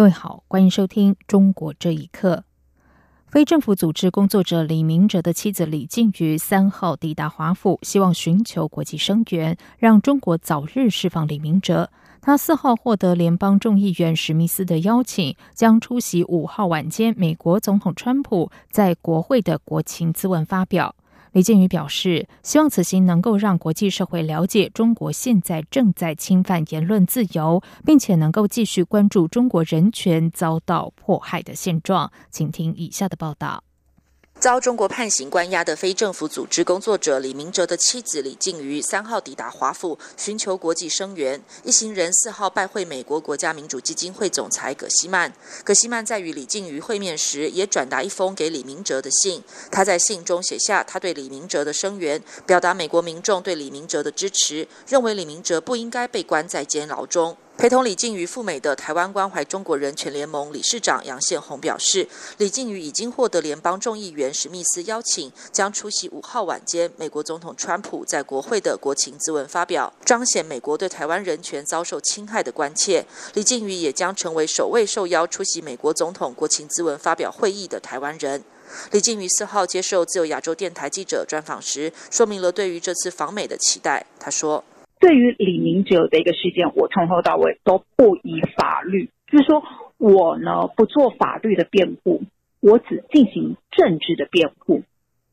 各位好，欢迎收听《中国这一刻》。非政府组织工作者李明哲的妻子李静瑜三号抵达华府，希望寻求国际声援，让中国早日释放李明哲。他四号获得联邦众议员史密斯的邀请，将出席五号晚间美国总统川普在国会的国情咨文发表。李建宇表示，希望此行能够让国际社会了解中国现在正在侵犯言论自由，并且能够继续关注中国人权遭到迫害的现状。请听以下的报道。遭中国判刑关押的非政府组织工作者李明哲的妻子李静瑜三号抵达华府，寻求国际声援。一行人四号拜会美国国家民主基金会总裁葛西曼。葛西曼在与李静瑜会面时，也转达一封给李明哲的信。他在信中写下他对李明哲的声援，表达美国民众对李明哲的支持，认为李明哲不应该被关在监牢中。陪同李静瑜赴美的台湾关怀中国人权联盟理事长杨宪宏表示，李静瑜已经获得联邦众议员史密斯邀请，将出席五号晚间美国总统川普在国会的国情咨文发表，彰显美国对台湾人权遭受侵害的关切。李静瑜也将成为首位受邀出席美国总统国情咨文发表会议的台湾人。李静瑜四号接受自由亚洲电台记者专访时，说明了对于这次访美的期待。他说。对于李明哲的一个事件，我从头到尾都不以法律，就是说我呢不做法律的辩护，我只进行政治的辩护，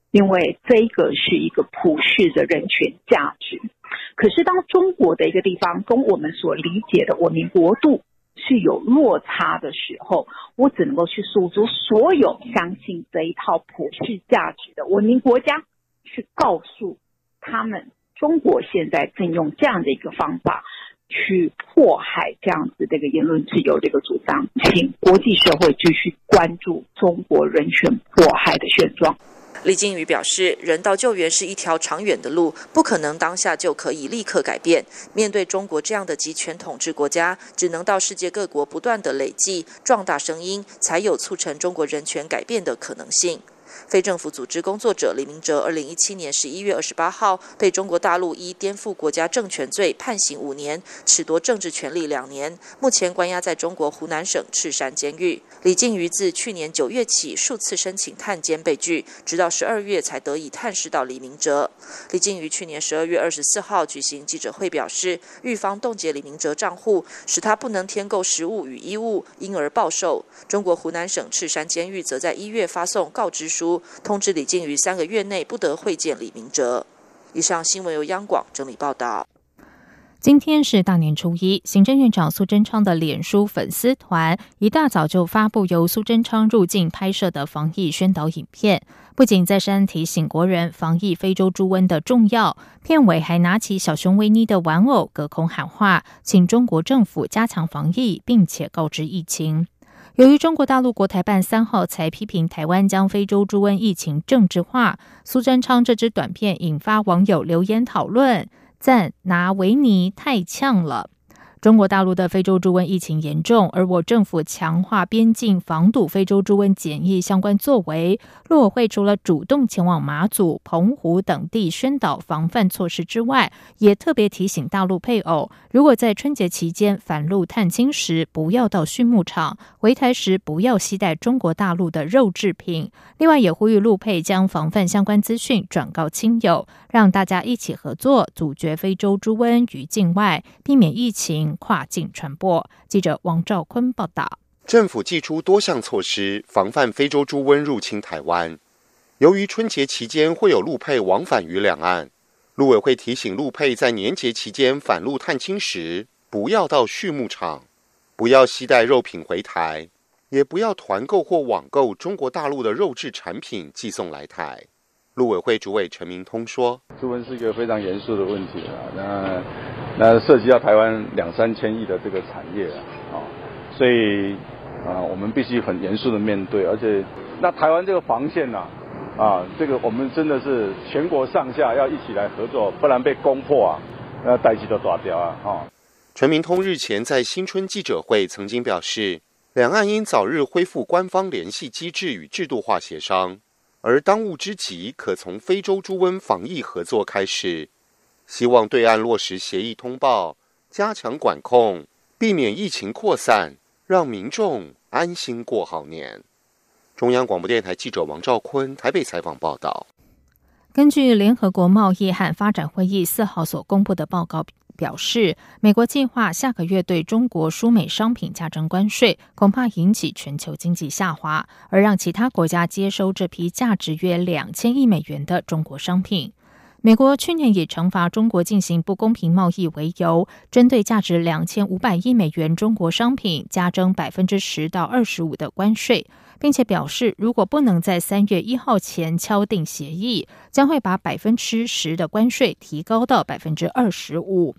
因为这个是一个普世的人权价值。可是当中国的一个地方跟我们所理解的文明国度是有落差的时候，我只能够去诉诸所有相信这一套普世价值的文明国家，去告诉他们。中国现在正用这样的一个方法去迫害这样子这个言论自由这个主张，请国际社会继续关注中国人权迫害的现状。李金宇表示，人道救援是一条长远的路，不可能当下就可以立刻改变。面对中国这样的集权统治国家，只能到世界各国不断的累计壮大声音，才有促成中国人权改变的可能性。非政府组织工作者李明哲，二零一七年十一月二十八号被中国大陆依颠覆国家政权罪判刑五年，褫夺政治权利两年，目前关押在中国湖南省赤山监狱。李静瑜自去年九月起数次申请探监被拒，直到十二月才得以探视到李明哲。李静瑜去年十二月二十四号举行记者会，表示狱方冻结李明哲账户，使他不能添购食物与衣物，因而暴瘦。中国湖南省赤山监狱则在一月发送告知书书。通知李静瑜三个月内不得会见李明哲。以上新闻由央广整理报道。今天是大年初一，行政院长苏贞昌的脸书粉丝团一大早就发布由苏贞昌入境拍摄的防疫宣导影片，不仅再三提醒国人防疫非洲猪瘟的重要，片尾还拿起小熊维尼的玩偶，隔空喊话，请中国政府加强防疫，并且告知疫情。由于中国大陆国台办三号才批评台湾将非洲猪瘟疫情政治化，苏贞昌这支短片引发网友留言讨论，赞拿维尼太呛了。中国大陆的非洲猪瘟疫情严重，而我政府强化边境防堵非洲猪瘟检疫相关作为。陆委会除了主动前往马祖、澎湖等地宣导防范措施之外，也特别提醒大陆配偶，如果在春节期间返路探亲时，不要到畜牧场；回台时不要携带中国大陆的肉制品。另外，也呼吁陆配将防范相关资讯转告亲友，让大家一起合作，阻绝非洲猪瘟于境外，避免疫情。跨境传播。记者王兆坤报道：政府祭出多项措施防范非洲猪瘟入侵台湾。由于春节期间会有陆配往返于两岸，陆委会提醒陆配在年节期间返陆探亲时，不要到畜牧场，不要携带肉品回台，也不要团购或网购中国大陆的肉制产品寄送来台。陆委会主委陈明通说：“猪瘟是一个非常严肃的问题啊，那那涉及到台湾两三千亿的这个产业啊，所以啊，我们必须很严肃的面对。而且，那台湾这个防线呐，啊，这个我们真的是全国上下要一起来合作，不然被攻破啊，那代机都抓掉啊！哈。陈明通日前在新春记者会曾经表示，两岸应早日恢复官方联系机制与制度化协商，而当务之急可从非洲猪瘟防疫合作开始。希望对岸落实协议通报，加强管控，避免疫情扩散，让民众安心过好年。中央广播电台记者王兆坤台北采访报道。根据联合国贸易和发展会议四号所公布的报告表示，美国计划下个月对中国输美商品加征关税，恐怕引起全球经济下滑，而让其他国家接收这批价值约两千亿美元的中国商品。美国去年以惩罚中国进行不公平贸易为由，针对价值两千五百亿美元中国商品加征百分之十到二十五的关税，并且表示，如果不能在三月一号前敲定协议，将会把百分之十的关税提高到百分之二十五。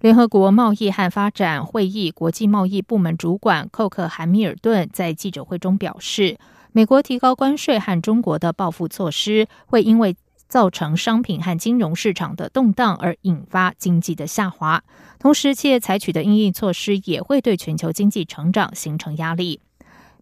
联合国贸易和发展会议国际贸易部门主管寇克·韩密尔顿在记者会中表示，美国提高关税和中国的报复措施会因为。造成商品和金融市场的动荡，而引发经济的下滑。同时，企业采取的应应措施也会对全球经济成长形成压力。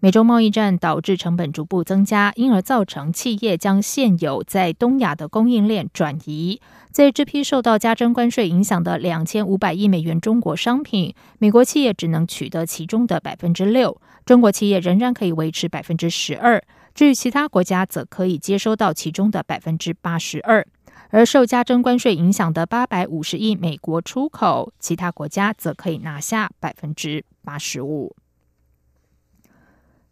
美洲贸易战导致成本逐步增加，因而造成企业将现有在东亚的供应链转移。在这批受到加征关税影响的两千五百亿美元中国商品，美国企业只能取得其中的百分之六，中国企业仍然可以维持百分之十二。至于其他国家，则可以接收到其中的百分之八十二，而受加征关税影响的八百五十亿美国出口，其他国家则可以拿下百分之八十五。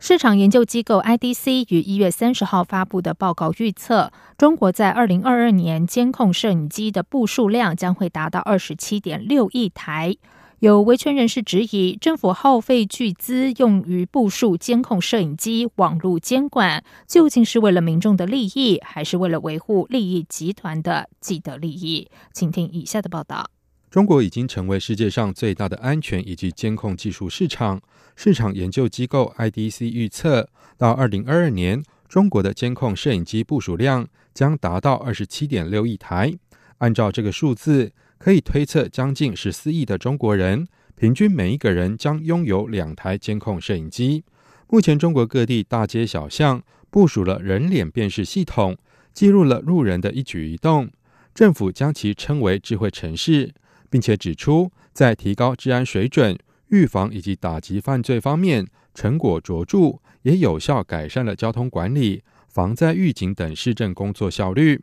市场研究机构 IDC 于一月三十号发布的报告预测，中国在二零二二年监控摄影机的部数量将会达到二十七点六亿台。有维权人士质疑，政府耗费巨资用于部署监控摄影机、网络监管，究竟是为了民众的利益，还是为了维护利益集团的既得利益？请听以下的报道：中国已经成为世界上最大的安全以及监控技术市场。市场研究机构 IDC 预测，到二零二二年，中国的监控摄影机部署量将达到二十七点六亿台。按照这个数字。可以推测，将近十四亿的中国人，平均每一个人将拥有两台监控摄影机。目前，中国各地大街小巷部署了人脸辨识系统，记录了路人的一举一动。政府将其称为智慧城市，并且指出，在提高治安水准、预防以及打击犯罪方面成果卓著，也有效改善了交通管理、防灾预警等市政工作效率。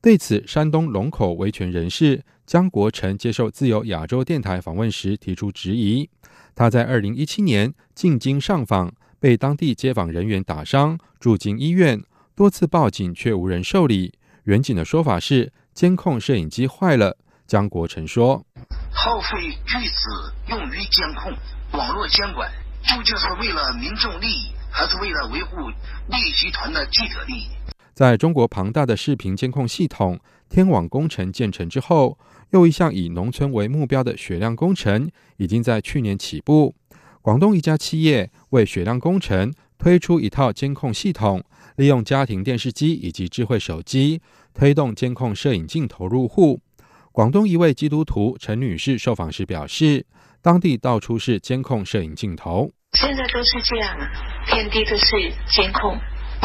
对此，山东龙口维权人士江国成接受自由亚洲电台访问时提出质疑。他在二零一七年进京上访，被当地街坊人员打伤，住进医院，多次报警却无人受理。远警的说法是监控摄影机坏了。江国成说：“耗费巨资用于监控、网络监管，究竟是为了民众利益，还是为了维护利益集团的既得利益？”在中国庞大的视频监控系统天网工程建成之后，又一项以农村为目标的雪亮工程已经在去年起步。广东一家企业为雪亮工程推出一套监控系统，利用家庭电视机以及智慧手机推动监控摄影镜头入户。广东一位基督徒陈女士受访时表示，当地到处是监控摄影镜头，现在都是这样啊，遍地都是监控。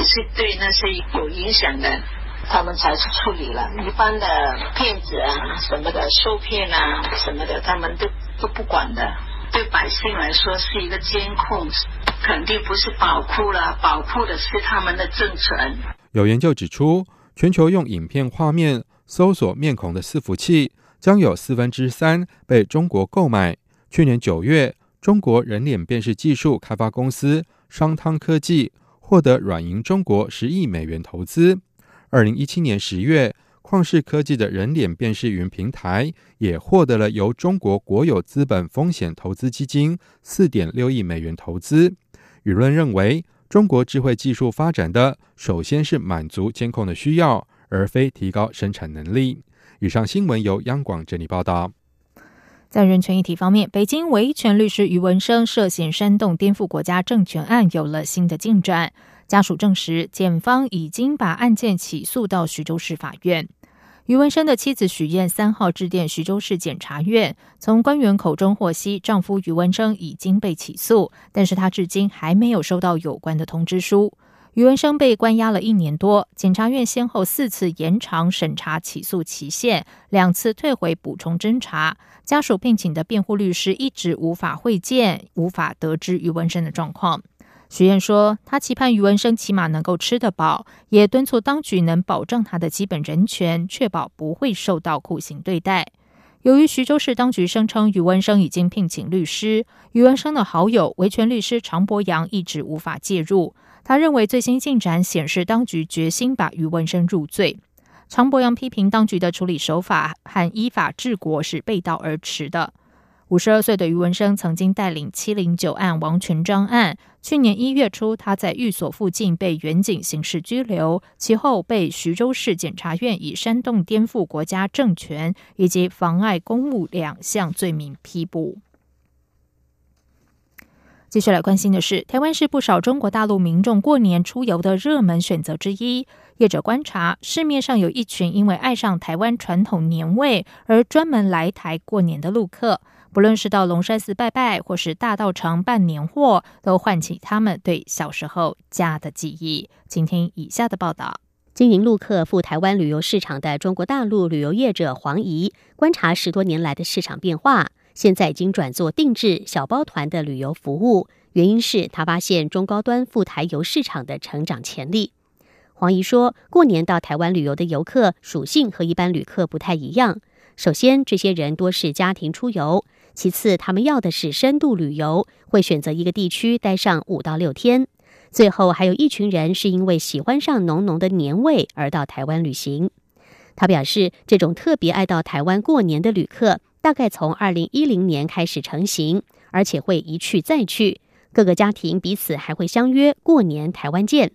是对那些有影响的，他们才是处理了。一般的骗子啊，什么的受骗啊，什么的，他们都都不管的。对百姓来说是一个监控，肯定不是保护了，保护的是他们的政权。有研究指出，全球用影片画面搜索面孔的伺服器将有四分之三被中国购买。去年九月，中国人脸辨识技术开发公司商汤科技。获得软银中国十亿美元投资。二零一七年十月，旷视科技的人脸辨识云平台也获得了由中国国有资本风险投资基金四点六亿美元投资。舆论认为，中国智慧技术发展的首先是满足监控的需要，而非提高生产能力。以上新闻由央广整理报道。在人权议题方面，北京维权律师余文生涉嫌煽动颠覆国家政权案有了新的进展。家属证实，检方已经把案件起诉到徐州市法院。余文生的妻子许燕三号致电徐州市检察院，从官员口中获悉，丈夫余文生已经被起诉，但是他至今还没有收到有关的通知书。余文生被关押了一年多，检察院先后四次延长审查起诉期限，两次退回补充侦查。家属聘请的辩护律师一直无法会见，无法得知余文生的状况。许燕说，他期盼余文生起码能够吃得饱，也敦促当局能保障他的基本人权，确保不会受到酷刑对待。由于徐州市当局声称余文生已经聘请律师，余文生的好友维权律师常博阳一直无法介入。他认为最新进展显示，当局决心把余文生入罪。常博阳批评当局的处理手法和依法治国是背道而驰的。五十二岁的余文生曾经带领七零九案王群章案，去年一月初他在寓所附近被远警刑事拘留，其后被徐州市检察院以煽动颠覆国家政权以及妨碍公务两项罪名批捕。继续来关心的是，台湾是不少中国大陆民众过年出游的热门选择之一。业者观察，市面上有一群因为爱上台湾传统年味而专门来台过年的陆客，不论是到龙山寺拜拜，或是大道城办年货，都唤起他们对小时候家的记忆。请听以下的报道：经营陆客赴台湾旅游市场的中国大陆旅游业者黄怡，观察十多年来的市场变化。现在已经转做定制小包团的旅游服务，原因是他发现中高端赴台游市场的成长潜力。黄怡说，过年到台湾旅游的游客属性和一般旅客不太一样。首先，这些人多是家庭出游；其次，他们要的是深度旅游，会选择一个地区待上五到六天。最后，还有一群人是因为喜欢上浓浓的年味而到台湾旅行。他表示，这种特别爱到台湾过年的旅客。大概从二零一零年开始成型，而且会一去再去。各个家庭彼此还会相约过年台湾见，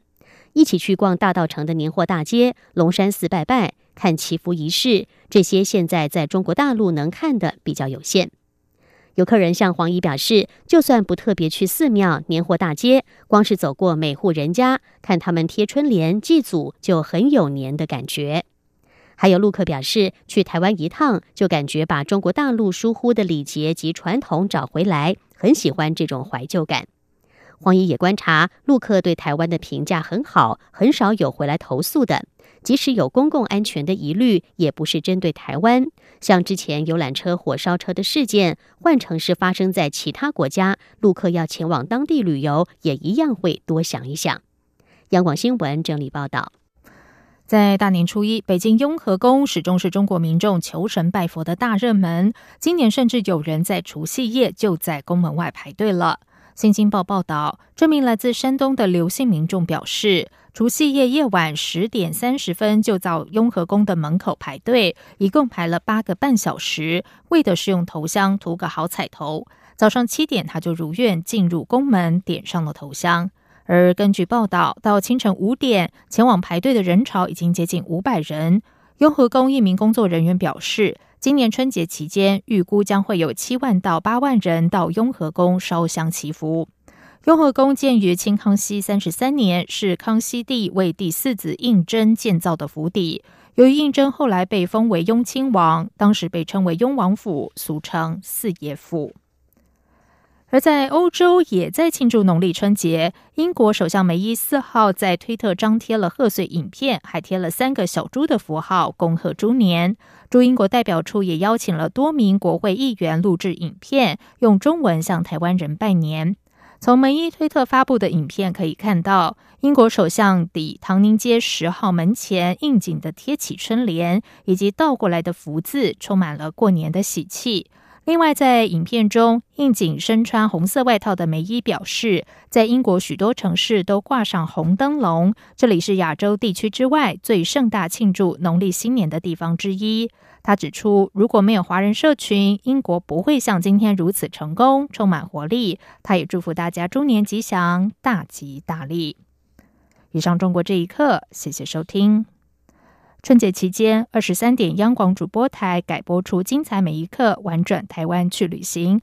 一起去逛大道城的年货大街、龙山寺拜拜、看祈福仪式。这些现在在中国大陆能看的比较有限。有客人向黄姨表示，就算不特别去寺庙、年货大街，光是走过每户人家，看他们贴春联、祭祖，就很有年的感觉。还有陆客表示，去台湾一趟就感觉把中国大陆疏忽的礼节及传统找回来，很喜欢这种怀旧感。黄姨也观察，陆客对台湾的评价很好，很少有回来投诉的。即使有公共安全的疑虑，也不是针对台湾。像之前游览车火烧车的事件，换成是发生在其他国家，陆客要前往当地旅游，也一样会多想一想。央广新闻整理报道。在大年初一，北京雍和宫始终是中国民众求神拜佛的大热门。今年甚至有人在除夕夜就在宫门外排队了。新京报报道，这名来自山东的刘姓民众表示，除夕夜夜晚十点三十分就到雍和宫的门口排队，一共排了八个半小时，为的是用头香图个好彩头。早上七点，他就如愿进入宫门，点上了头香。而根据报道，到清晨五点，前往排队的人潮已经接近五百人。雍和宫一名工作人员表示，今年春节期间，预估将会有七万到八万人到雍和宫烧香祈福。雍和宫建于清康熙三十三年，是康熙帝为第四子胤禛建造的府邸。由于胤禛后来被封为雍亲王，当时被称为雍王府，俗称四爷府。而在欧洲也在庆祝农历春节。英国首相梅伊四号在推特张贴了贺岁影片，还贴了三个小猪的符号，恭贺猪年。驻英国代表处也邀请了多名国会议员录制影片，用中文向台湾人拜年。从梅伊推特发布的影片可以看到，英国首相抵唐宁街十号门前应景的贴起春联，以及倒过来的福字，充满了过年的喜气。另外，在影片中，应景身穿红色外套的梅伊表示，在英国许多城市都挂上红灯笼，这里是亚洲地区之外最盛大庆祝农历新年的地方之一。他指出，如果没有华人社群，英国不会像今天如此成功，充满活力。他也祝福大家猪年吉祥，大吉大利。以上，中国这一刻，谢谢收听。春节期间，二十三点央广主播台改播出精彩每一刻，玩转台湾去旅行。